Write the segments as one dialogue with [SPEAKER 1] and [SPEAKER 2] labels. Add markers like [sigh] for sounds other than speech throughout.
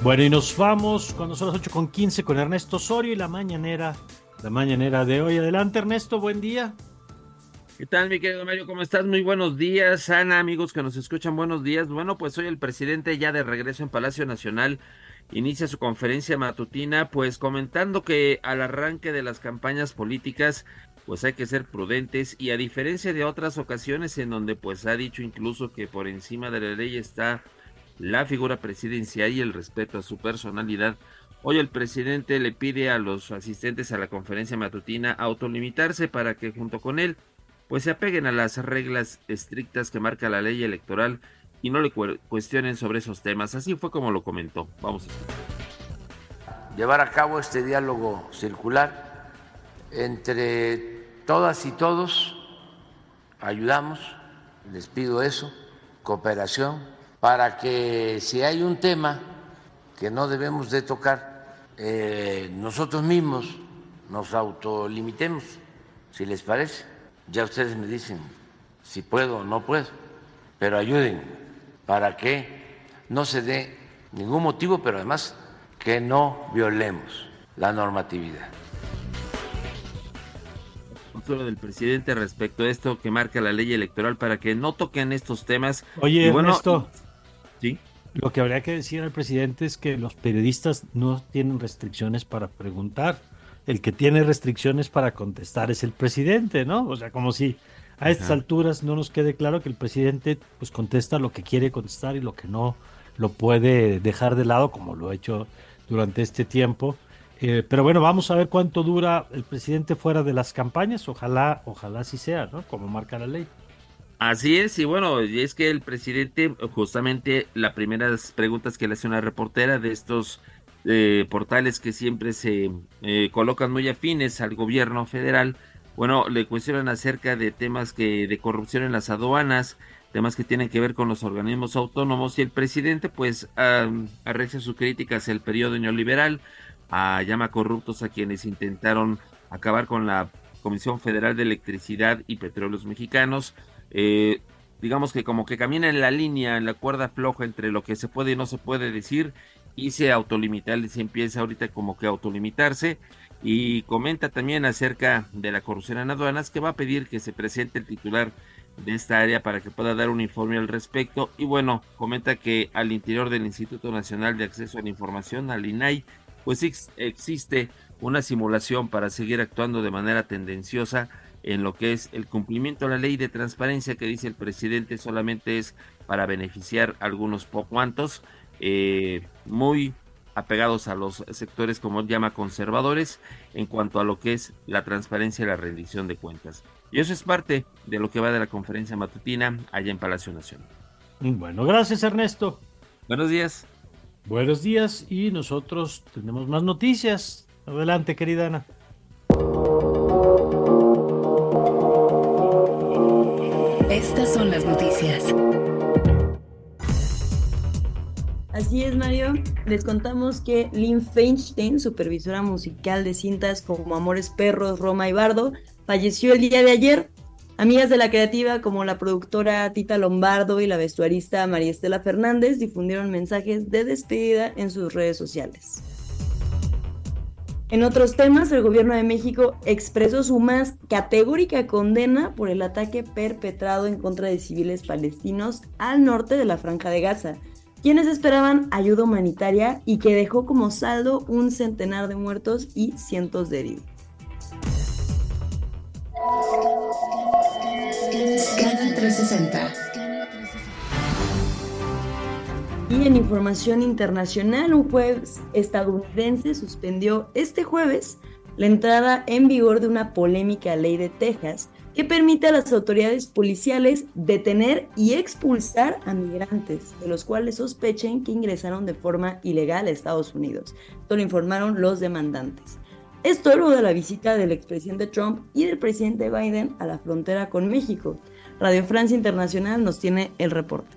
[SPEAKER 1] Bueno, y nos vamos cuando son las 8 con 15 con Ernesto Osorio y la mañanera, la mañanera de hoy. Adelante, Ernesto, buen día.
[SPEAKER 2] ¿Qué tal, mi querido Mario? ¿Cómo estás? Muy buenos días, Ana, amigos que nos escuchan, buenos días. Bueno, pues hoy el presidente ya de regreso en Palacio Nacional inicia su conferencia matutina, pues comentando que al arranque de las campañas políticas, pues hay que ser prudentes y a diferencia de otras ocasiones en donde pues ha dicho incluso que por encima de la ley está la figura presidencial y el respeto a su personalidad. Hoy el presidente le pide a los asistentes a la conferencia matutina autolimitarse para que junto con él pues se apeguen a las reglas estrictas que marca la ley electoral y no le cuestionen sobre esos temas. Así fue como lo comentó. Vamos a
[SPEAKER 3] Llevar a cabo este diálogo circular entre todas y todos, ayudamos, les pido eso, cooperación para que si hay un tema que no debemos de tocar, eh, nosotros mismos nos autolimitemos, si les parece. Ya ustedes me dicen si puedo o no puedo, pero ayuden para que no se dé ningún motivo, pero además que no violemos la normatividad
[SPEAKER 2] del presidente respecto a esto que marca la ley electoral para que no toquen estos temas.
[SPEAKER 1] Oye, bueno, Ernesto, ¿sí? lo que habría que decir al presidente es que los periodistas no tienen restricciones para preguntar. El que tiene restricciones para contestar es el presidente, ¿no? O sea, como si a estas alturas no nos quede claro que el presidente pues contesta lo que quiere contestar y lo que no lo puede dejar de lado, como lo ha hecho durante este tiempo. Eh, pero bueno, vamos a ver cuánto dura el presidente fuera de las campañas. Ojalá, ojalá sí sea, ¿no? Como marca la ley.
[SPEAKER 2] Así es, y bueno, es que el presidente, justamente las primeras preguntas que le hace una reportera de estos eh, portales que siempre se eh, colocan muy afines al gobierno federal, bueno, le cuestionan acerca de temas que de corrupción en las aduanas, temas que tienen que ver con los organismos autónomos y el presidente pues arrecia sus críticas el periodo neoliberal, llama corruptos a quienes intentaron acabar con la Comisión Federal de Electricidad y Petróleos Mexicanos. Eh, digamos que como que camina en la línea, en la cuerda floja entre lo que se puede y no se puede decir y se autolimita, se empieza ahorita como que a autolimitarse y comenta también acerca de la corrupción en aduanas que va a pedir que se presente el titular de esta área para que pueda dar un informe al respecto y bueno, comenta que al interior del Instituto Nacional de Acceso a la Información, al INAI, pues existe una simulación para seguir actuando de manera tendenciosa en lo que es el cumplimiento de la ley de transparencia que dice el presidente solamente es para beneficiar a algunos cuantos, eh, muy apegados a los sectores como llama conservadores en cuanto a lo que es la transparencia y la rendición de cuentas. Y eso es parte de lo que va de la conferencia matutina allá en Palacio Nacional.
[SPEAKER 1] Bueno, gracias Ernesto.
[SPEAKER 2] Buenos días.
[SPEAKER 1] Buenos días y nosotros tenemos más noticias. Adelante, querida Ana.
[SPEAKER 4] Estas son las noticias.
[SPEAKER 5] Así es, Mario. Les contamos que Lynn Feinstein, supervisora musical de cintas como Amores Perros, Roma y Bardo, falleció el día de ayer Amigas de la creativa como la productora Tita Lombardo y la vestuarista María Estela Fernández difundieron mensajes de despedida en sus redes sociales. En otros temas, el gobierno de México expresó su más categórica condena por el ataque perpetrado en contra de civiles palestinos al norte de la Franja de Gaza, quienes esperaban ayuda humanitaria y que dejó como saldo un centenar de muertos y cientos de heridos.
[SPEAKER 4] Scanner 360.
[SPEAKER 5] Y en información internacional, un juez estadounidense suspendió este jueves la entrada en vigor de una polémica ley de Texas que permite a las autoridades policiales detener y expulsar a migrantes, de los cuales sospechen que ingresaron de forma ilegal a Estados Unidos. Esto lo informaron los demandantes. Esto luego de la visita del expresidente Trump y del presidente Biden a la frontera con México. Radio Francia Internacional nos tiene el reporte.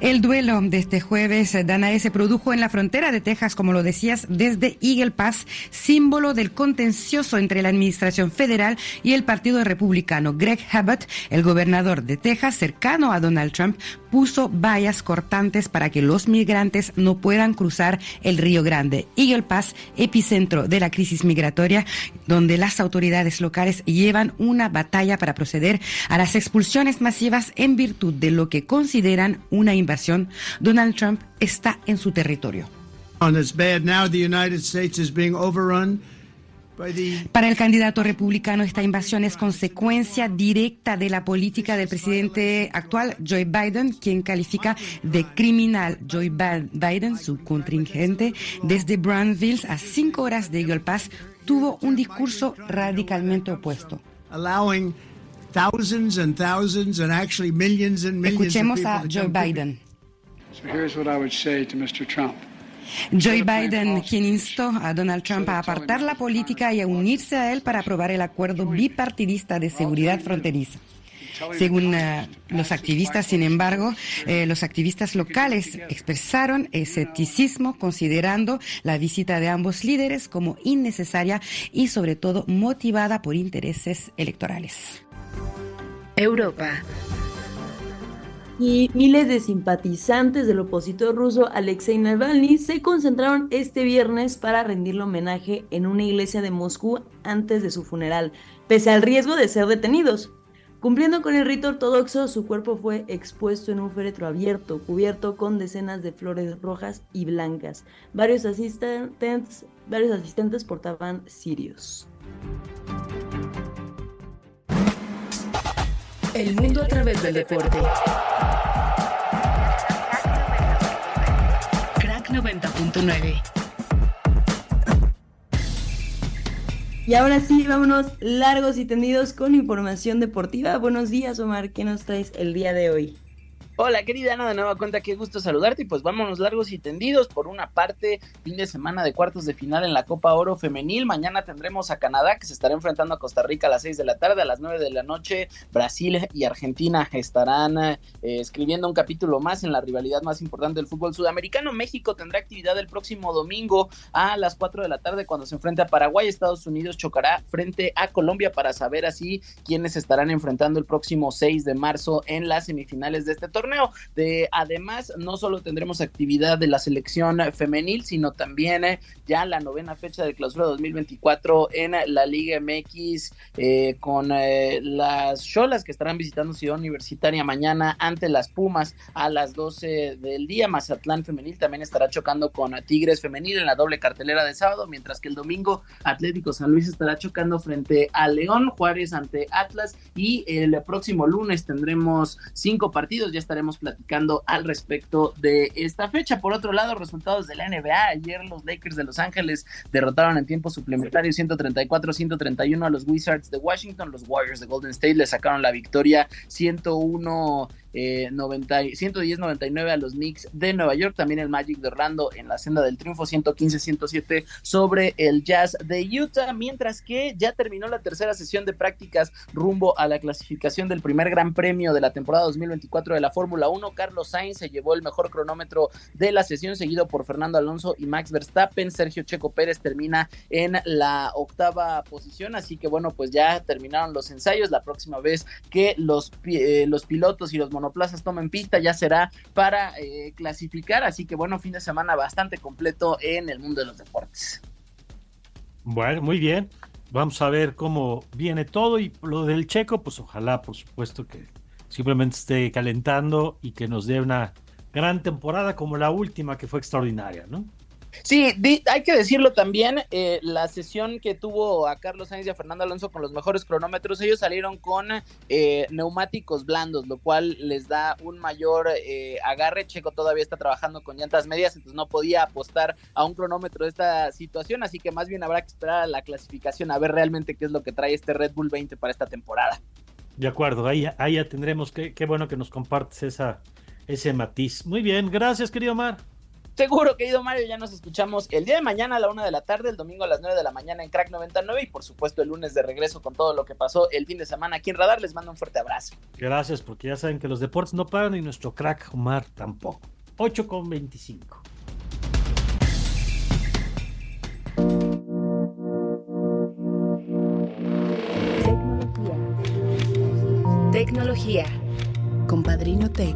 [SPEAKER 6] El duelo de este jueves, Danae, se produjo en la frontera de Texas, como lo decías, desde Eagle Pass, símbolo del contencioso entre la administración federal y el Partido Republicano. Greg Abbott, el gobernador de Texas, cercano a Donald Trump, puso vallas cortantes para que los migrantes no puedan cruzar el Río Grande. Eagle Pass, epicentro de la crisis migratoria, donde las autoridades locales llevan una batalla para proceder a las expulsiones masivas en virtud de lo que consideran una invasión. Donald Trump está en su territorio. Para el candidato republicano, esta invasión es consecuencia directa de la política del presidente actual, Joe Biden, quien califica de criminal Joe Biden, su contingente, desde Brownsville a cinco horas de Eagle Pass, tuvo un discurso radicalmente opuesto. Escuchemos a Joe Biden. Joe Biden, quien instó a Donald Trump a apartar la política y a unirse a él para aprobar el acuerdo bipartidista de seguridad fronteriza. Según eh, los activistas, sin embargo, eh, los activistas locales expresaron escepticismo considerando la visita de ambos líderes como innecesaria y sobre todo motivada por intereses electorales.
[SPEAKER 4] Europa
[SPEAKER 5] y miles de simpatizantes del opositor ruso Alexei Navalny se concentraron este viernes para rendirle homenaje en una iglesia de Moscú antes de su funeral, pese al riesgo de ser detenidos. Cumpliendo con el rito ortodoxo, su cuerpo fue expuesto en un féretro abierto, cubierto con decenas de flores rojas y blancas. Varios asistentes, varios asistentes portaban cirios.
[SPEAKER 4] El mundo a través del deporte. Crack 90.9.
[SPEAKER 5] Y ahora sí, vámonos largos y tendidos con información deportiva. Buenos días, Omar. ¿Qué nos traes el día de hoy?
[SPEAKER 7] Hola querida Ana, de nueva cuenta, qué gusto saludarte y pues vámonos largos y tendidos. Por una parte, fin de semana de cuartos de final en la Copa Oro Femenil. Mañana tendremos a Canadá que se estará enfrentando a Costa Rica a las 6 de la tarde, a las 9 de la noche. Brasil y Argentina estarán eh, escribiendo un capítulo más en la rivalidad más importante del fútbol sudamericano. México tendrá actividad el próximo domingo a las 4 de la tarde cuando se enfrente a Paraguay. Estados Unidos chocará frente a Colombia para saber así quiénes estarán enfrentando el próximo 6 de marzo en las semifinales de este torneo de, además, no solo tendremos actividad de la selección femenil, sino también eh, ya la novena fecha de clausura 2024 en la Liga MX eh, con eh, las Cholas que estarán visitando Ciudad Universitaria mañana ante las Pumas a las 12 del día. Mazatlán femenil también estará chocando con Tigres femenil en la doble cartelera de sábado, mientras que el domingo Atlético San Luis estará chocando frente a León, Juárez ante Atlas y el próximo lunes tendremos cinco partidos, ya estaremos platicando al respecto de esta fecha. Por otro lado, resultados de la NBA. Ayer los Lakers de Los Ángeles derrotaron en tiempo suplementario 134-131 a los Wizards de Washington. Los Warriors de Golden State le sacaron la victoria 101 eh, 110-99 a los Knicks de Nueva York, también el Magic de Orlando en la senda del triunfo 115-107 sobre el Jazz de Utah, mientras que ya terminó la tercera sesión de prácticas rumbo a la clasificación del primer Gran Premio de la temporada 2024 de la Fórmula 1. Carlos Sainz se llevó el mejor cronómetro de la sesión, seguido por Fernando Alonso y Max Verstappen. Sergio Checo Pérez termina en la octava posición, así que bueno, pues ya terminaron los ensayos. La próxima vez que los, eh, los pilotos y los monoplazas tomen pista ya será para eh, clasificar, así que bueno, fin de semana bastante completo en el mundo de los deportes.
[SPEAKER 1] Bueno, muy bien. Vamos a ver cómo viene todo y lo del checo, pues ojalá, por supuesto, que simplemente esté calentando y que nos dé una gran temporada como la última que fue extraordinaria, ¿no?
[SPEAKER 7] Sí, hay que decirlo también, eh, la sesión que tuvo a Carlos Sainz y a Fernando Alonso con los mejores cronómetros, ellos salieron con eh, neumáticos blandos, lo cual les da un mayor eh, agarre. Checo todavía está trabajando con llantas medias, entonces no podía apostar a un cronómetro de esta situación, así que más bien habrá que esperar a la clasificación a ver realmente qué es lo que trae este Red Bull 20 para esta temporada.
[SPEAKER 1] De acuerdo, ahí, ahí ya tendremos, qué, qué bueno que nos compartes esa, ese matiz. Muy bien, gracias querido Omar.
[SPEAKER 7] Seguro, querido Mario, ya nos escuchamos el día de mañana a la una de la tarde, el domingo a las nueve de la mañana en Crack 99 y por supuesto el lunes de regreso con todo lo que pasó el fin de semana aquí en Radar. Les mando un fuerte abrazo.
[SPEAKER 1] Gracias, porque ya saben que los deportes no paran y nuestro crack Omar tampoco. 8 con 25.
[SPEAKER 4] tecnología. Con Padrino Tech.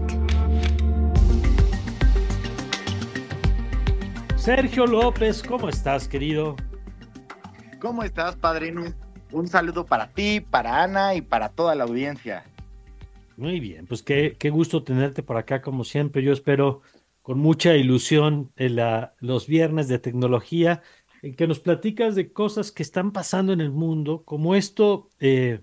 [SPEAKER 1] Sergio López, ¿cómo estás, querido?
[SPEAKER 8] ¿Cómo estás, Padrino? Un saludo para ti, para Ana y para toda la audiencia.
[SPEAKER 1] Muy bien, pues qué, qué gusto tenerte por acá, como siempre. Yo espero con mucha ilusión los viernes de tecnología en que nos platicas de cosas que están pasando en el mundo, como esto eh,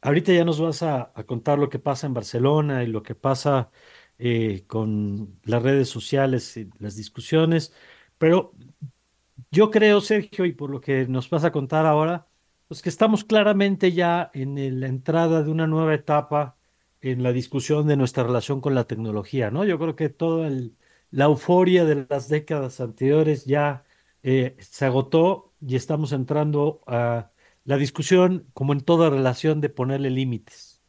[SPEAKER 1] ahorita ya nos vas a, contar lo que pasa en Barcelona y lo que pasa eh, con las redes sociales y las discusiones, pero yo creo, Sergio, y por lo que nos vas a contar ahora, pues que estamos claramente ya en la entrada de una nueva etapa en la discusión de nuestra relación con la tecnología, ¿no? Yo creo que toda la euforia de las décadas anteriores ya eh, se agotó y estamos entrando a la discusión, como en toda relación, de ponerle límites.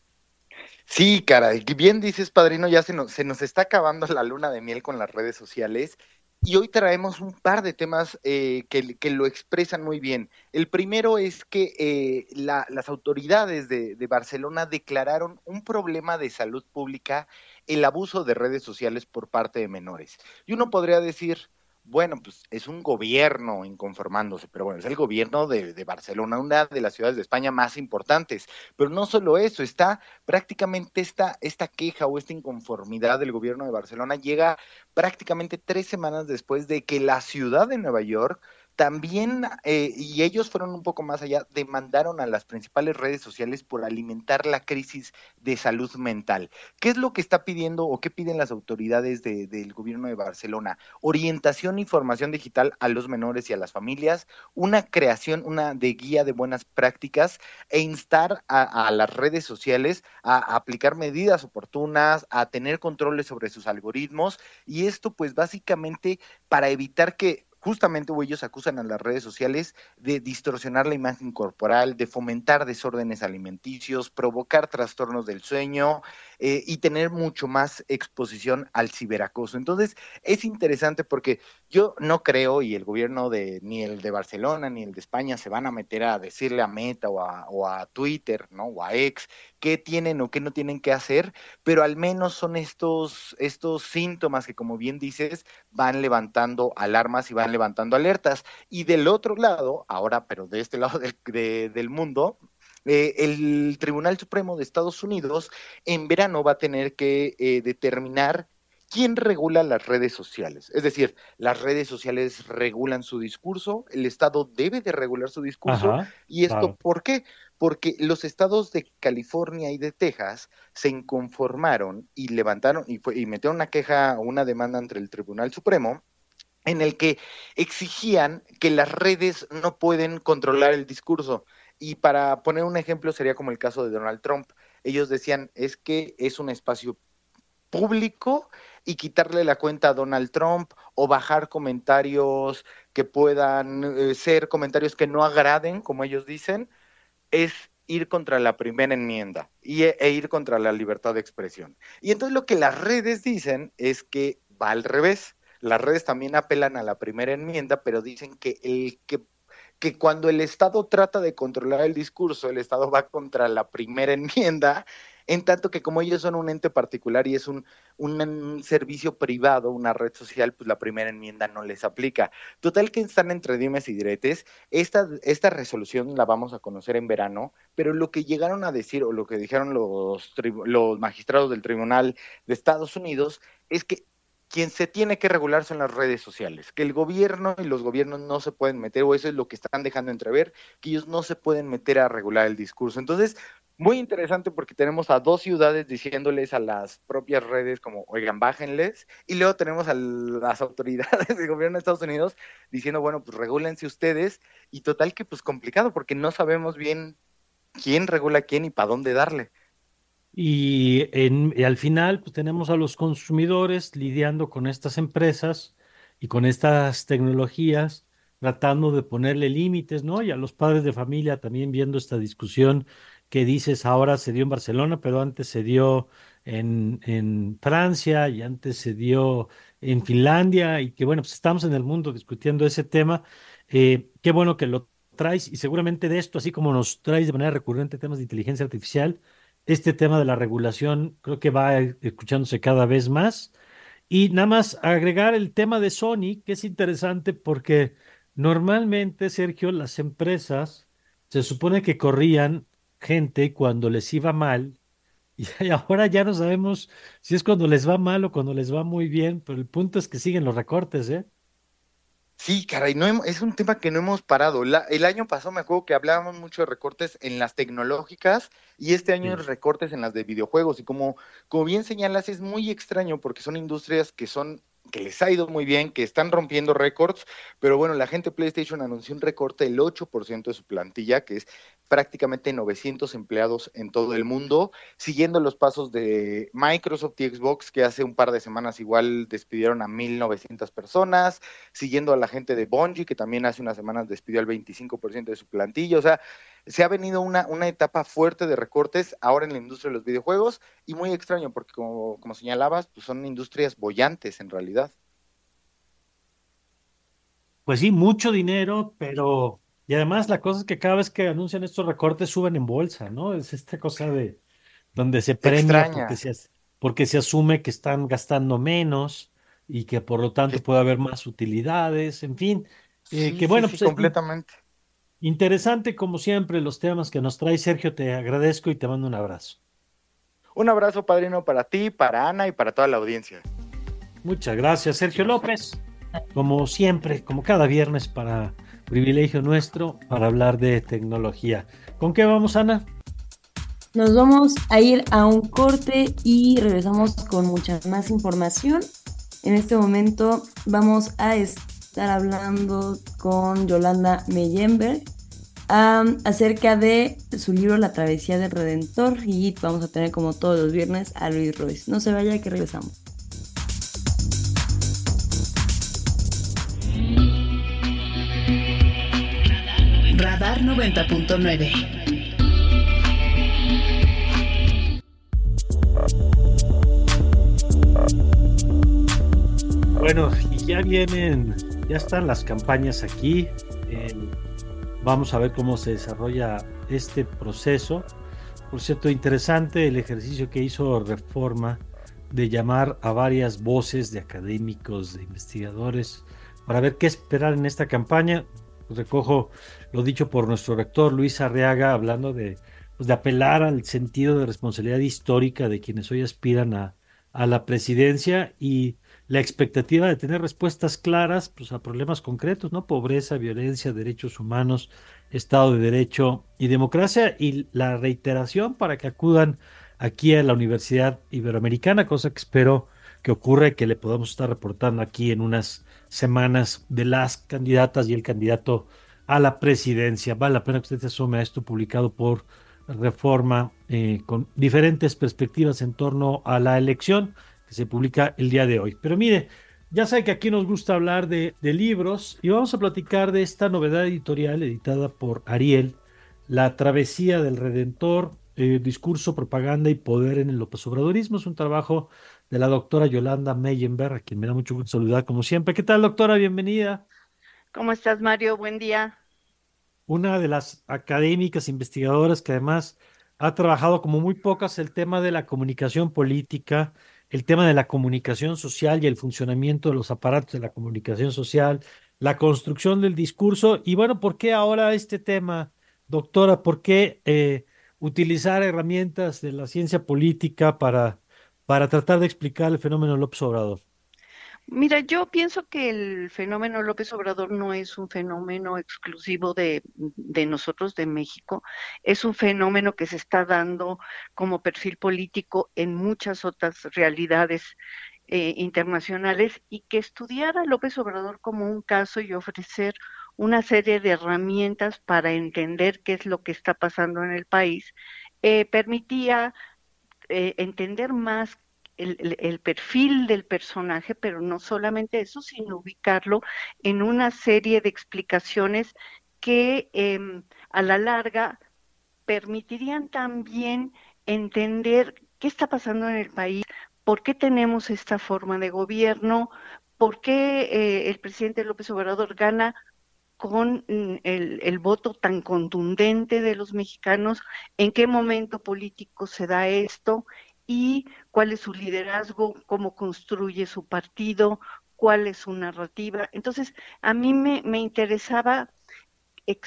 [SPEAKER 8] Sí, cara, bien dices, padrino, ya se nos, se nos está acabando la luna de miel con las redes sociales y hoy traemos un par de temas eh, que, lo expresan muy bien. El primero es que eh, las autoridades de, de, Barcelona declararon un problema de salud pública el abuso de redes sociales por parte de menores. Y uno podría decir, bueno, pues es un gobierno inconformándose, pero bueno, es el gobierno de, Barcelona, una de las ciudades de España más importantes. Pero no solo eso, está prácticamente esta, esta queja o esta inconformidad del gobierno de Barcelona llega prácticamente tres semanas después de que la ciudad de Nueva York también, eh, y ellos fueron un poco más allá, demandaron a las principales redes sociales por alimentar la crisis de salud mental. ¿Qué es lo que está pidiendo o qué piden las autoridades del gobierno de Barcelona? Orientación y formación digital a los menores y a las familias, una creación una de guía de buenas prácticas e instar a, a las redes sociales a aplicar medidas oportunas, a tener controles sobre sus algoritmos y esto pues básicamente para evitar que justamente ellos acusan a las redes sociales de distorsionar la imagen corporal, de fomentar desórdenes alimenticios, provocar trastornos del sueño eh, y tener mucho más exposición al ciberacoso. Entonces, es interesante porque yo no creo, y el gobierno de ni el de Barcelona ni el de España se van a meter a decirle a Meta o a, Twitter, ¿no? O a X qué tienen o qué no tienen que hacer, pero al menos son estos, estos síntomas que, como bien dices, van levantando alarmas y van levantando alertas. Y del otro lado, ahora, pero de este [laughs] lado del, del mundo, eh, el Tribunal Supremo de Estados Unidos en verano va a tener que eh, determinar quién regula las redes sociales. Es decir, las redes sociales regulan su discurso, el Estado debe de regular su discurso. ¿Y esto por qué? porque los estados de California y de Texas se inconformaron y levantaron y, y metieron una queja o una demanda entre el Tribunal Supremo en el que exigían que las redes no pueden controlar el discurso. Y para poner un ejemplo sería como el caso de Donald Trump. Ellos decían, es que es un espacio público y quitarle la cuenta a Donald Trump o bajar comentarios que puedan eh, ser comentarios que no agraden, como ellos dicen, es ir contra la primera enmienda y, e ir contra la libertad de expresión. Y entonces lo que las redes dicen es que va al revés. Las redes también apelan a la primera enmienda, pero dicen que el que que cuando el Estado trata de controlar el discurso, el Estado va contra la primera enmienda en tanto que como ellos son un ente particular y es un, un, servicio privado, una red social, pues la primera enmienda no les aplica. Total que están entre dimes y diretes. Esta, esta resolución la vamos a conocer en verano, pero lo que llegaron a decir o lo que dijeron los, los magistrados del Tribunal de Estados Unidos es que quien se tiene que regular son las redes sociales, que el gobierno y los gobiernos no se pueden meter, o eso es lo que están dejando entrever, que ellos no se pueden meter a regular el discurso. Entonces, muy interesante porque tenemos a dos ciudades diciéndoles a las propias redes como, oigan, bájenles, y luego tenemos a las [laughs] autoridades del gobierno de Estados Unidos diciendo, bueno, pues regúlense ustedes, y total que pues complicado porque no sabemos bien quién regula quién y para dónde darle.
[SPEAKER 1] Y, al final pues tenemos a los consumidores lidiando con estas empresas y con estas tecnologías, tratando de ponerle límites, ¿no? Y a los padres de familia también viendo esta discusión que dices ahora se dio en Barcelona, pero antes se dio en, en Francia y antes se dio en Finlandia y que bueno, pues estamos en el mundo discutiendo ese tema. Eh, qué bueno que lo traes y seguramente de esto, así como nos traes de manera recurrente temas de inteligencia artificial, este tema de la regulación creo que va escuchándose cada vez más Y nada más agregar el tema de Sony, que es interesante porque normalmente, Sergio, las empresas se supone que corrían gente cuando les iba mal [laughs] y ahora ya no sabemos si es cuando les va mal o cuando les va muy bien, pero el punto es que siguen los recortes, ¿eh?
[SPEAKER 8] Sí, caray, no es un tema que no hemos parado. el año pasado me acuerdo que hablábamos mucho de recortes en las tecnológicas y este año recortes en las de videojuegos. Y como, como bien señalas, es muy extraño porque son industrias que son que les ha ido muy bien, que están rompiendo récords, pero bueno, la gente de PlayStation anunció un recorte del 8% de su plantilla, que es prácticamente 900 empleados en todo el mundo, siguiendo los pasos de Microsoft y Xbox, que hace un par de semanas igual despidieron a 1.900 personas, siguiendo a la gente de Bungie, que también hace unas semanas despidió al 25% de su plantilla, o sea, se ha venido una, una etapa fuerte de recortes ahora en la industria de los videojuegos y muy extraño porque como, como señalabas, pues son industrias bollantes en realidad.
[SPEAKER 1] Pues sí, mucho dinero, pero y además la cosa es que cada vez que anuncian estos recortes suben en bolsa, ¿no? Es esta cosa de donde se premia porque se, porque se asume que están gastando menos y que por lo tanto puede haber más utilidades, en fin, eh, que bueno, pues
[SPEAKER 8] completamente.
[SPEAKER 1] Interesante como siempre los temas que nos trae Sergio, te agradezco y te mando un abrazo.
[SPEAKER 8] Un abrazo, padrino, para ti, para Ana y para toda la audiencia.
[SPEAKER 1] Muchas gracias, Sergio López. Como siempre, como cada viernes para privilegio nuestro para hablar de tecnología. ¿Con qué vamos, Ana?
[SPEAKER 5] Nos vamos a ir a un corte y regresamos con mucha más información. En este momento vamos a estar hablando con Yolanda Meyenberg acerca de su libro La travesía del Redentor y vamos a tener como todos los viernes a Luis Royce. No se vaya que regresamos.
[SPEAKER 4] Radar 90.9.
[SPEAKER 1] Bueno, y ya vienen, ya están las campañas aquí. Vamos a ver cómo se desarrolla este proceso. Por cierto, interesante el ejercicio que hizo Reforma de llamar a varias voces de académicos, de investigadores, para ver qué esperar en esta campaña recojo lo dicho por nuestro rector Luis Arriaga, hablando de, pues, de apelar al sentido de responsabilidad histórica de quienes hoy aspiran a, a la presidencia y la expectativa de tener respuestas claras pues, a problemas concretos, ¿no? Pobreza, violencia, derechos humanos, Estado de Derecho y democracia, y la reiteración para que acudan aquí a la Universidad Iberoamericana, cosa que espero que ocurra y que le podamos estar reportando aquí en unas semanas de las candidatas y el candidato a la presidencia. Vale la pena que usted se asume a esto publicado por Reforma eh, con diferentes perspectivas en torno a la elección que se publica el día de hoy. Pero mire, ya sabe que aquí nos gusta hablar de, libros y vamos a platicar de esta novedad editorial editada por Ariel, La travesía del Redentor, eh, discurso, propaganda y poder en el López Obradorismo. Es un trabajo de la doctora Yolanda Meyenberg, a quien me da mucho gusto saludar como siempre. ¿Qué tal, doctora? Bienvenida.
[SPEAKER 9] ¿Cómo estás, Mario? Buen día.
[SPEAKER 1] Una de las académicas investigadoras que además ha trabajado como muy pocas el tema de la comunicación política, el tema de la comunicación social y el funcionamiento de los aparatos de la comunicación social, la construcción del discurso. Y bueno, ¿por qué ahora este tema, doctora? ¿Por qué eh, utilizar herramientas de la ciencia política para para tratar de explicar el fenómeno López Obrador?
[SPEAKER 9] Mira, yo pienso que el fenómeno López Obrador no es un fenómeno exclusivo de, nosotros, de México, es un fenómeno que se está dando como perfil político en muchas otras realidades eh, internacionales y que estudiar a López Obrador como un caso y ofrecer una serie de herramientas para entender qué es lo que está pasando en el país, eh, permitía eh, entender más el, perfil del personaje, pero no solamente eso, sino ubicarlo en una serie de explicaciones que em, a la larga permitirían también entender qué está pasando en el país, por qué tenemos esta forma de gobierno, por qué eh, el presidente López Obrador gana con mm, el, voto tan contundente de los mexicanos, en qué momento político se da esto y cuál es su liderazgo, cómo construye su partido, cuál es su narrativa. Entonces, a mí me, me interesaba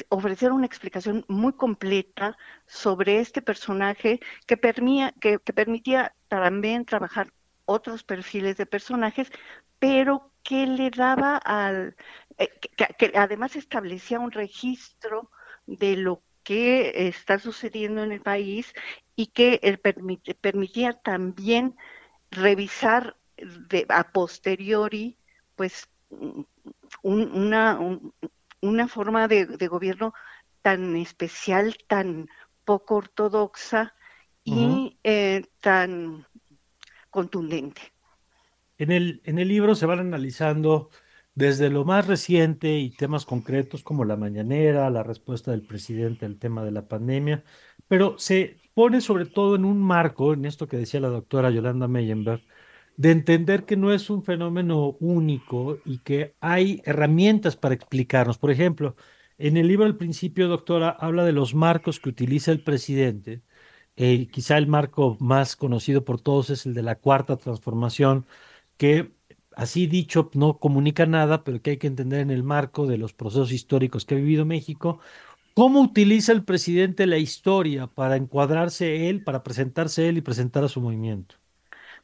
[SPEAKER 9] ofrecer una explicación muy completa sobre este personaje que, que, permitía también trabajar otros perfiles de personajes, pero que le daba al, eh, que, además establecía un registro de lo que está sucediendo en el país y que permitía también revisar de, a posteriori, pues, una, una forma de, gobierno tan especial, tan poco ortodoxa y eh, tan contundente.
[SPEAKER 1] En el, en el libro se van analizando desde lo más reciente y temas concretos como la mañanera, la respuesta del presidente al tema de la pandemia, pero se pone sobre todo en un marco, en esto que decía la doctora Yolanda Meyenberg, de entender que no es un fenómeno único y que hay herramientas para explicarnos. Por ejemplo, en el libro al principio, doctora, habla de los marcos que utiliza el presidente. Eh, quizá el marco más conocido por todos es el de la cuarta transformación, que así dicho no comunica nada, pero que hay que entender en el marco de los procesos históricos que ha vivido México. ¿Cómo utiliza el presidente la historia para encuadrarse él, para presentarse él y presentar a su movimiento?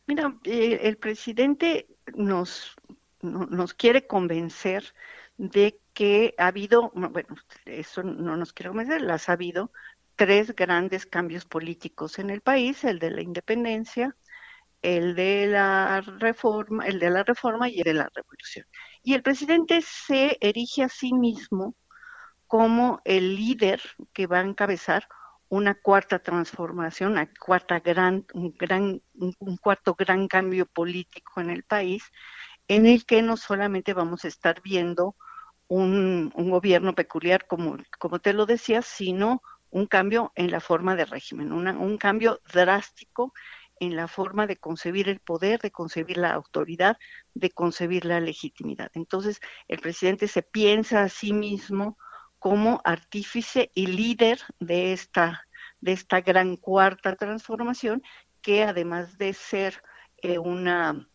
[SPEAKER 9] Mira, eh, el presidente nos, nos quiere convencer de que ha habido, bueno, eso no nos quiere convencer, las ha habido tres grandes cambios políticos en el país, el de la independencia, el de la reforma, el de la reforma y el de la revolución. Y el presidente se erige a sí mismo como el líder que va a encabezar una cuarta transformación, una cuarta gran, un, gran, un cuarto gran cambio político en el país, en el que no solamente vamos a estar viendo un, gobierno peculiar, como, como te lo decía, sino un cambio en la forma de régimen, un cambio drástico en la forma de concebir el poder, de concebir la autoridad, de concebir la legitimidad. Entonces, el presidente se piensa a sí mismo como artífice y líder de esta, de esta gran cuarta transformación, que además de ser eh, una,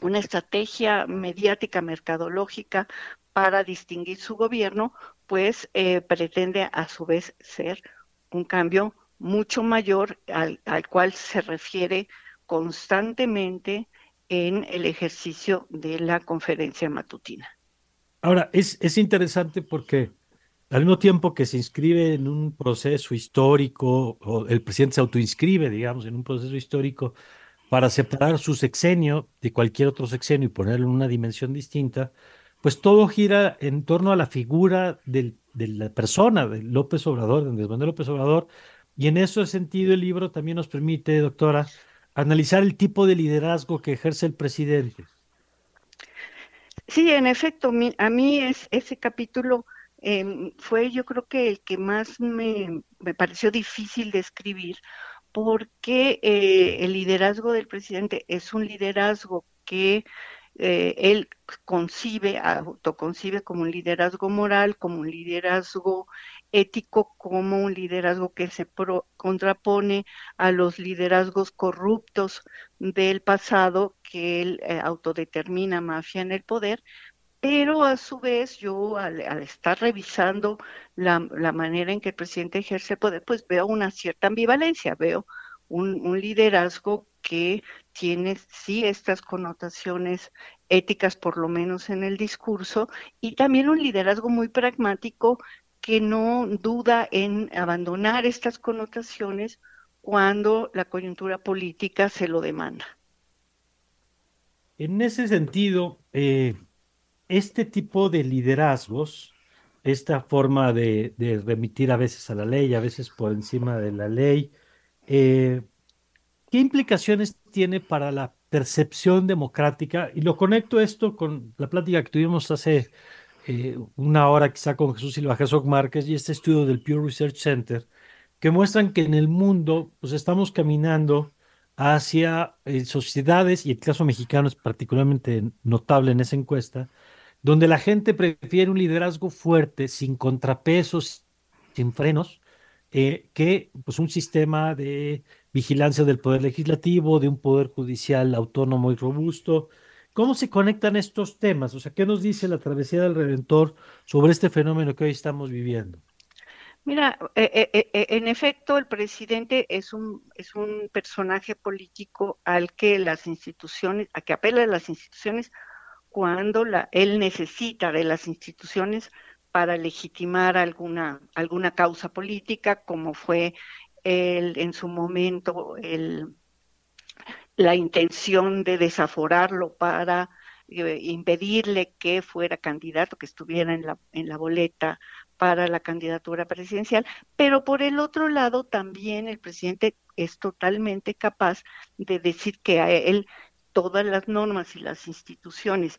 [SPEAKER 9] una estrategia mediática, mercadológica para distinguir su gobierno, pues eh, pretende a su vez ser un cambio mucho mayor al, al cual se refiere constantemente en el ejercicio de la conferencia matutina.
[SPEAKER 1] Ahora, es, es interesante porque al mismo tiempo que se inscribe en un proceso histórico, o el presidente se autoinscribe, digamos, en un proceso histórico para separar su sexenio de cualquier otro sexenio y ponerlo en una dimensión distinta, pues todo gira en torno a la figura del, de la persona, de López Obrador, de Andrés Manuel López Obrador, y en ese sentido el libro también nos permite, doctora, analizar el tipo de liderazgo que ejerce el presidente.
[SPEAKER 9] Sí, en efecto, a mí es ese capítulo Em, fue yo creo que el que más me, pareció difícil de escribir porque eh, el liderazgo del presidente es un liderazgo que eh, él concibe, autoconcibe como un liderazgo moral, como un liderazgo ético, como un liderazgo que se contrapone a los liderazgos corruptos del pasado que él eh, autodetermina mafia en el poder, pero a su vez yo al, estar revisando la, manera en que el presidente ejerce el poder, pues veo una cierta ambivalencia, veo un, liderazgo que tiene sí estas connotaciones éticas, por lo menos en el discurso, y también un liderazgo muy pragmático que no duda en abandonar estas connotaciones cuando la coyuntura política se lo demanda.
[SPEAKER 1] En ese sentido, eh, este tipo de liderazgos, esta forma de, remitir a veces a la ley, a veces por encima de la ley, eh, ¿qué implicaciones tiene para la percepción democrática? Y lo conecto esto con la plática que tuvimos hace eh, una hora quizá con Jesús Silva Jesús Márquez y este estudio del Pew Research Center, que muestran que en el mundo pues estamos caminando hacia eh, sociedades, y el caso mexicano es particularmente notable en esa encuesta, donde la gente prefiere un liderazgo fuerte, sin contrapesos, sin frenos, eh, que pues, un sistema de vigilancia del poder legislativo, de un poder judicial autónomo y robusto. ¿Cómo se conectan estos temas? O sea, ¿qué nos dice la travesía del Redentor sobre este fenómeno que hoy estamos viviendo?
[SPEAKER 9] Mira, eh, eh, eh, en efecto, el presidente es un, es un personaje político al que las instituciones, a que apela a las instituciones cuando la, él necesita de las instituciones para legitimar alguna, alguna causa política, como fue el, en su momento el, la intención de desaforarlo para impedirle que fuera candidato, que estuviera en la, en la boleta para la candidatura presidencial, pero por el otro lado también el presidente es totalmente capaz de decir que a él todas las normas y las instituciones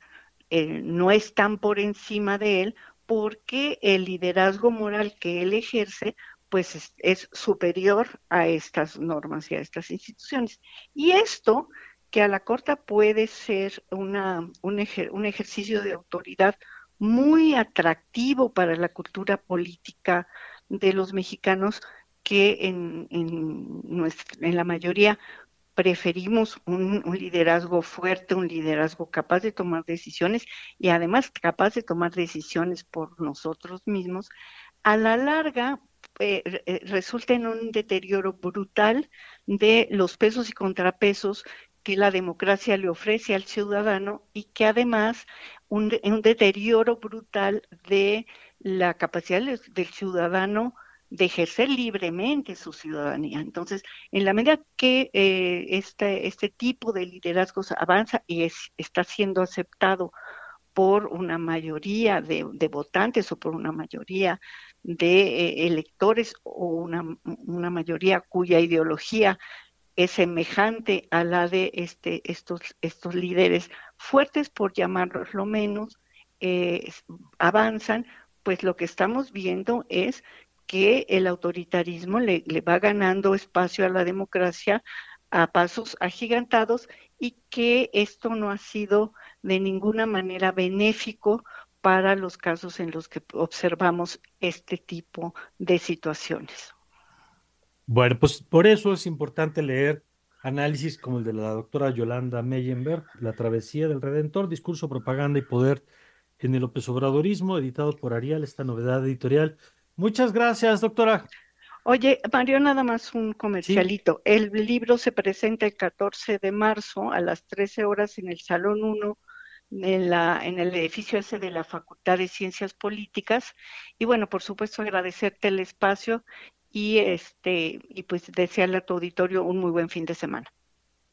[SPEAKER 9] eh, no están por encima de él porque el liderazgo moral que él ejerce pues es, superior a estas normas y a estas instituciones. Y esto, que a la corta puede ser una, un, un ejercicio de autoridad muy atractivo para la cultura política de los mexicanos que en, en, la mayoría preferimos un, liderazgo fuerte, un liderazgo capaz de tomar decisiones y además capaz de tomar decisiones por nosotros mismos, a la larga eh, eh, resulta en un deterioro brutal de los pesos y contrapesos que la democracia le ofrece al ciudadano y que además un, un deterioro brutal de la capacidad del ciudadano de ejercer libremente su ciudadanía. Entonces, en la medida que eh, este, este tipo de liderazgos avanza y es, está siendo aceptado por una mayoría de, votantes o por una mayoría de eh, electores o una, una mayoría cuya ideología es semejante a la de este, estos, estos líderes fuertes, por llamarlos lo menos, eh, avanzan, pues lo que estamos viendo es que el autoritarismo le, le, va ganando espacio a la democracia a pasos agigantados y que esto no ha sido de ninguna manera benéfico para los casos en los que observamos este tipo de situaciones.
[SPEAKER 1] Bueno, pues por eso es importante leer análisis como el de la doctora Yolanda Meyenberg, La travesía del Redentor, discurso, propaganda y poder en el López Obradorismo, editado por Arial, esta novedad editorial. Muchas gracias, doctora.
[SPEAKER 9] Oye, Mario, nada más un comercialito. El libro se presenta el 14 de marzo a las 13 horas en el Salón 1 en, la, en el edificio ese de la Facultad de Ciencias Políticas. Y bueno, por supuesto, agradecerte el espacio y este y pues desearle a tu auditorio un muy buen fin de semana.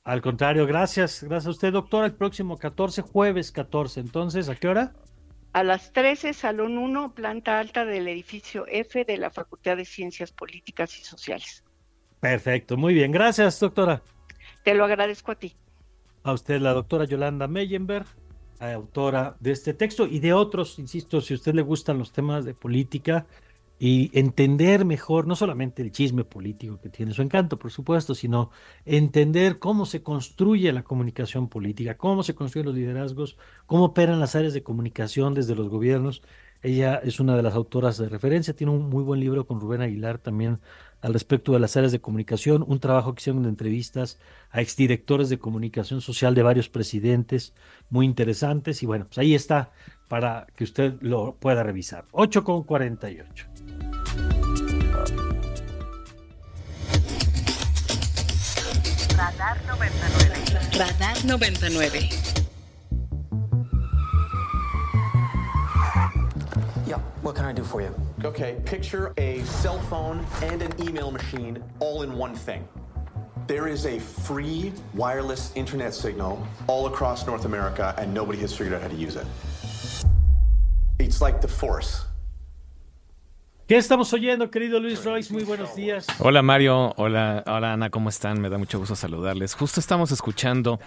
[SPEAKER 1] Al contrario, gracias, gracias a usted, doctora. El próximo 14, jueves 14. Entonces, ¿a qué hora?
[SPEAKER 9] A las 13, Salón 1, planta alta del edificio F de la Facultad de Ciencias Políticas y Sociales.
[SPEAKER 1] Perfecto, muy bien. Gracias, doctora.
[SPEAKER 9] Te lo agradezco a ti.
[SPEAKER 1] A usted, la doctora Yolanda Meyenberg, autora de este texto y de otros, insisto, si a usted le gustan los temas de política, y entender mejor no solamente el chisme político que tiene su encanto, por supuesto, sino entender cómo se construye la comunicación política, cómo se construyen los liderazgos, cómo operan las áreas de comunicación desde los gobiernos. Ella es una de las autoras de referencia, tiene un muy buen libro con Rubén Aguilar también al respecto de las áreas de comunicación, un trabajo que hicieron de entrevistas a exdirectores de comunicación social de varios presidentes muy interesantes y bueno, pues ahí está para que usted lo pueda revisar. 8 con 48.
[SPEAKER 4] Radar 99. Radar 99.
[SPEAKER 10] Yeah, what can I do for you? Okay, picture a cell phone and an email machine all in one thing. There is a free wireless internet signal all across North America, and nobody has figured out how to use it. It's like the force.
[SPEAKER 1] ¿Qué estamos oyendo, querido Luis Royce? Muy buenos días.
[SPEAKER 11] Hola Mario, hola, hola Ana, ¿cómo están? Me da mucho gusto saludarles. Justo estamos escuchando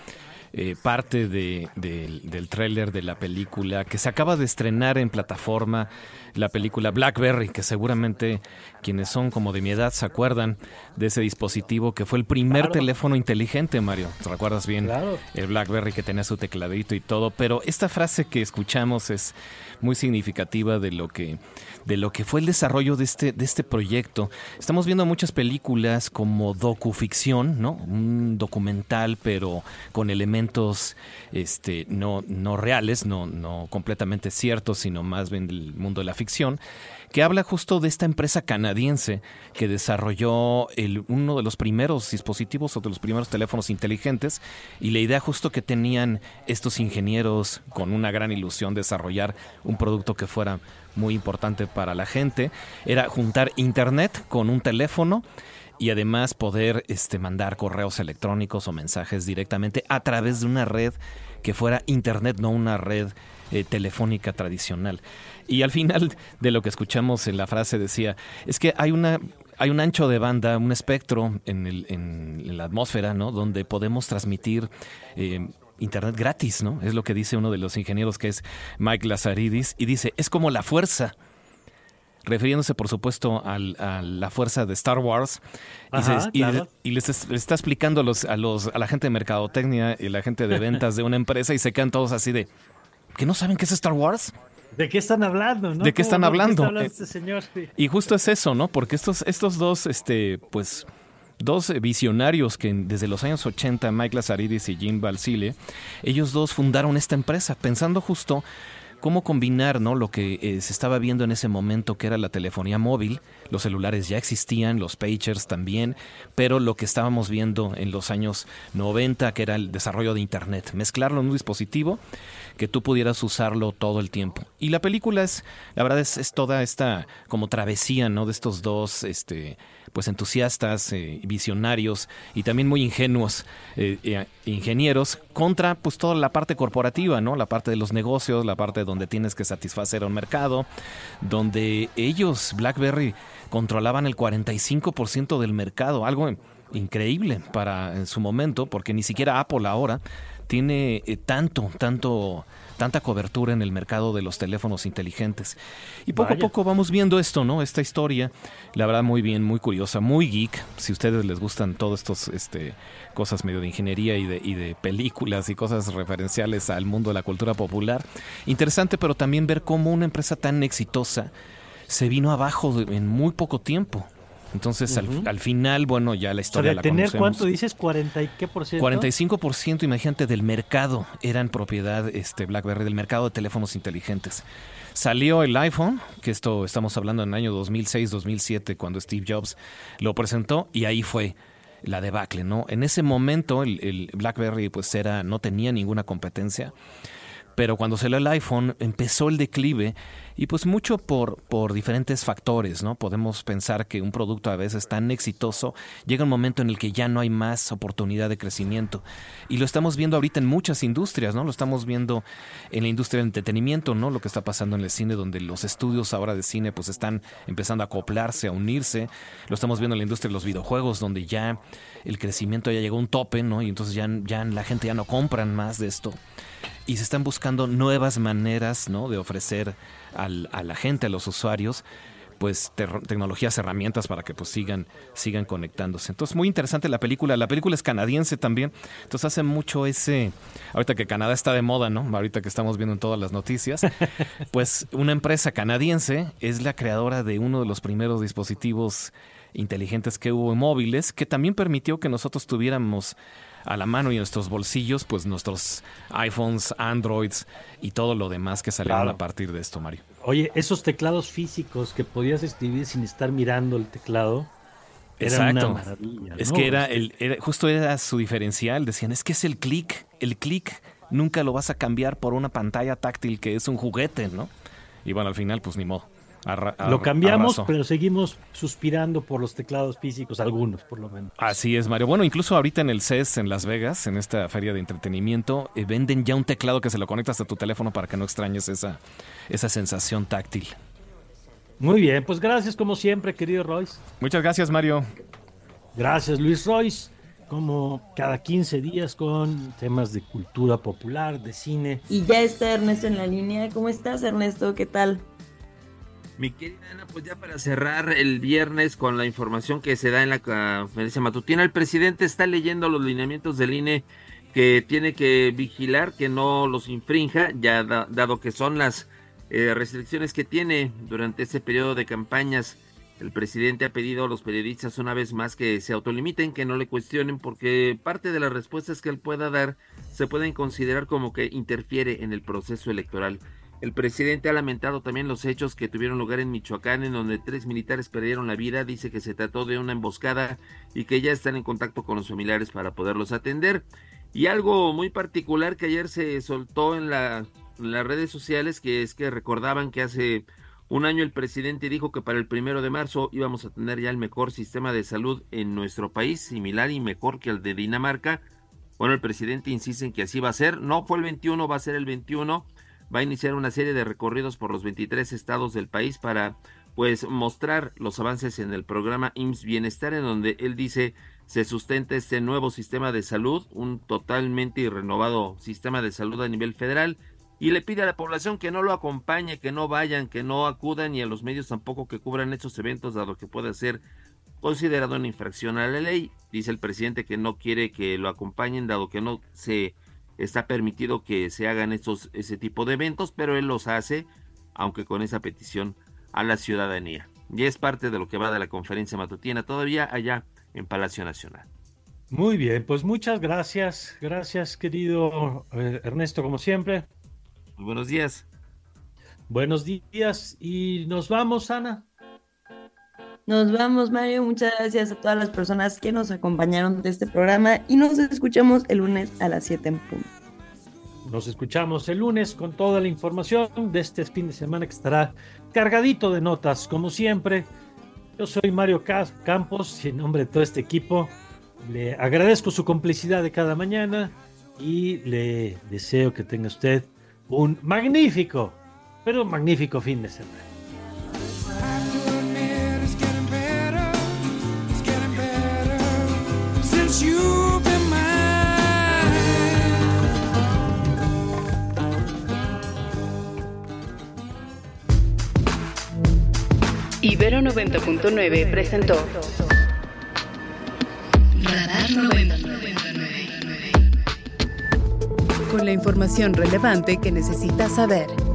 [SPEAKER 11] eh, parte de, del tráiler de la película que se acaba de estrenar en plataforma, la película Blackberry, que seguramente quienes son como de mi edad se acuerdan de ese dispositivo que fue el primer teléfono inteligente, Mario. ¿Te recuerdas bien? El Blackberry que tenía su tecladito y todo, pero esta frase que escuchamos es muy significativa de lo que de lo que fue el desarrollo de este, de este proyecto. Estamos viendo muchas películas como docuficción, ¿no? Un documental, pero con elementos este, no, no reales, no, no completamente ciertos, sino más bien del mundo de la ficción que habla justo de esta empresa canadiense que desarrolló uno de los primeros dispositivos o de los primeros teléfonos inteligentes y la idea justo que tenían estos ingenieros con una gran ilusión de desarrollar un producto que fuera muy importante para la gente era juntar internet con un teléfono y además poder este, mandar correos electrónicos o mensajes directamente a través de una red que fuera internet, no una red eh, telefónica tradicional. Y al final de lo que escuchamos en la frase decía, es que hay una hay un ancho de banda, un espectro en, el, en la atmósfera, ¿no? Donde podemos transmitir eh, internet gratis, ¿no? Es lo que dice uno de los ingenieros que es Mike Lazaridis y dice, es como la fuerza refiriéndose por supuesto a la fuerza de Star Wars y, les, está explicando a, los, a, los, a la gente de mercadotecnia y la gente de ventas de una [laughs] empresa y se quedan todos así de ¿que no saben qué es Star Wars?
[SPEAKER 1] ¿De qué están hablando?
[SPEAKER 11] ¿De qué están hablando? este Y justo es eso, ¿no? Porque estos, estos dos, este, pues, dos visionarios que desde los años 80, Mike Lazaridis y Jim Balsile, ellos dos fundaron esta empresa pensando justo cómo combinar ¿no? lo que eh, se estaba viendo en ese momento, que era la telefonía móvil. Los celulares ya existían, los pagers también, pero lo que estábamos viendo en los años 90, que era el desarrollo de Internet, mezclarlo en un dispositivo que tú pudieras usarlo todo el tiempo. Y la película es, la verdad es, es toda esta como travesía, ¿no? De estos dos, este, pues entusiastas, eh, visionarios y también muy ingenuos eh, eh, ingenieros contra pues toda la parte corporativa, ¿no? La parte de los negocios, la parte donde tienes que satisfacer a un mercado, donde ellos, BlackBerry, controlaban el 45% del mercado, algo increíble para en su momento, porque ni siquiera Apple ahora tiene tanto, tanto tanta cobertura en el mercado de los teléfonos inteligentes. Y poco a poco vamos viendo esto, ¿no? Esta historia, la verdad muy bien, muy curiosa, muy geek. Si a ustedes les gustan todas estas este, cosas medio de ingeniería y de, y de películas y cosas referenciales al mundo de la cultura popular, interesante, pero también ver cómo una empresa tan exitosa se vino abajo en muy poco tiempo. Entonces, al, final, bueno, ya la historia la
[SPEAKER 1] tener cuánto dices? ¿40 y qué por ciento?
[SPEAKER 11] 45%, imagínate, del mercado eran propiedad este BlackBerry, del mercado de teléfonos inteligentes. Salió el iPhone, que esto estamos hablando en el año 2006, 2007, cuando Steve Jobs lo presentó, y ahí fue la debacle, ¿no? En ese momento el, el BlackBerry pues era, no tenía ninguna competencia pero cuando salió el iPhone empezó el declive y pues mucho por, por diferentes factores, ¿no? Podemos pensar que un producto a veces tan exitoso llega un momento en el que ya no hay más oportunidad de crecimiento. Y lo estamos viendo ahorita en muchas industrias, ¿no? Lo estamos viendo en la industria del entretenimiento, ¿no? Lo que está pasando en el cine, donde los estudios ahora de cine pues están empezando a acoplarse, a unirse. Lo estamos viendo en la industria de los videojuegos, donde ya el crecimiento ya llegó a un tope, ¿no? Y entonces ya, ya la gente ya no compran más de esto y se están buscando nuevas maneras ¿no? de ofrecer al, a la gente, a los usuarios, pues tecnologías, herramientas para que pues sigan, sigan conectándose. Entonces, muy interesante la película. La película es canadiense también. Entonces hace mucho ese, ahorita que Canadá está de moda, ¿no? Ahorita que estamos viendo en todas las noticias, [laughs] pues una empresa canadiense es la creadora de uno de los primeros dispositivos inteligentes que hubo en móviles, que también permitió que nosotros tuviéramos a la mano y en nuestros bolsillos, pues nuestros iPhones, Androids y todo lo demás que salieron a partir de esto, Mario.
[SPEAKER 1] Oye, esos teclados físicos que podías escribir sin estar mirando el teclado. Era una maravilla.
[SPEAKER 11] Es que era, el, justo era su diferencial. Decían, es que es el clic. El clic nunca lo vas a cambiar por una pantalla táctil que es un juguete, ¿no? Y bueno, al final, pues ni modo
[SPEAKER 1] lo cambiamos, pero seguimos suspirando por los teclados físicos, algunos por lo menos.
[SPEAKER 11] Así es, Mario. Bueno, incluso ahorita en el CES en Las Vegas, en esta feria de entretenimiento, eh, venden ya un teclado que se lo conectas a tu teléfono para que no extrañes esa, esa sensación táctil.
[SPEAKER 1] Muy bien, pues gracias como siempre, querido Royce.
[SPEAKER 11] Muchas gracias, Mario.
[SPEAKER 1] Gracias, Luis Royce. como cada 15 días con temas de cultura popular, de cine.
[SPEAKER 5] Y ya está Ernesto en la línea. ¿Cómo estás, Ernesto? ¿Qué tal?
[SPEAKER 2] Mi querida Ana, pues ya para cerrar el viernes con la información que se da en la conferencia matutina, el presidente está leyendo los lineamientos del INE que tiene que vigilar que no los infrinja, ya dado que son las eh, restricciones que tiene durante ese periodo de campañas. El presidente ha pedido a los periodistas una vez más que se autolimiten, que no le cuestionen, porque parte de las respuestas que él pueda dar se pueden considerar como que interfiere en el proceso electoral. El presidente ha lamentado también los hechos que tuvieron lugar en Michoacán, en donde tres militares perdieron la vida. Dice que se trató de una emboscada y que ya están en contacto con los familiares para poderlos atender. Y algo muy particular que ayer se soltó en, la, en las redes sociales, que es que recordaban que hace un año el presidente dijo que para el primero de marzo íbamos a tener ya el mejor sistema de salud en nuestro país, similar y mejor que el de Dinamarca. Bueno, el presidente insiste en que así va a ser. No fue el 21, va a ser el 21 va a iniciar una serie de recorridos por los 23 estados del país para pues mostrar los avances en el programa IMSS Bienestar en donde él dice se sustenta este nuevo sistema de salud, un totalmente renovado sistema de salud a nivel federal y le pide a la población que no lo acompañe, que no vayan, que no acudan y a los medios tampoco que cubran estos eventos dado que puede ser considerado una infracción a la ley. Dice el presidente que no quiere que lo acompañen dado que no se está permitido que se hagan estos, ese tipo de eventos, pero él los hace, aunque con esa petición a la ciudadanía. Y es parte de lo que va de la conferencia matutina todavía allá en Palacio Nacional.
[SPEAKER 1] Muy bien, pues muchas gracias. Gracias, querido eh, Ernesto, como siempre.
[SPEAKER 2] Muy buenos días.
[SPEAKER 1] Buenos días y nos vamos, Ana.
[SPEAKER 5] Nos vamos, Mario. Muchas gracias a todas las personas que nos acompañaron de este programa y nos escuchamos el lunes a las 7 en punto.
[SPEAKER 1] Nos escuchamos el lunes con toda la información de este fin de semana que estará cargadito de notas, como siempre. Yo soy Mario Campos y en nombre de todo este equipo le agradezco su complicidad de cada mañana y le deseo que tenga usted un magnífico, pero magnífico fin de semana.
[SPEAKER 4] Ibero 90.9 presentó Radar 99. Con la información relevante que necesitas saber.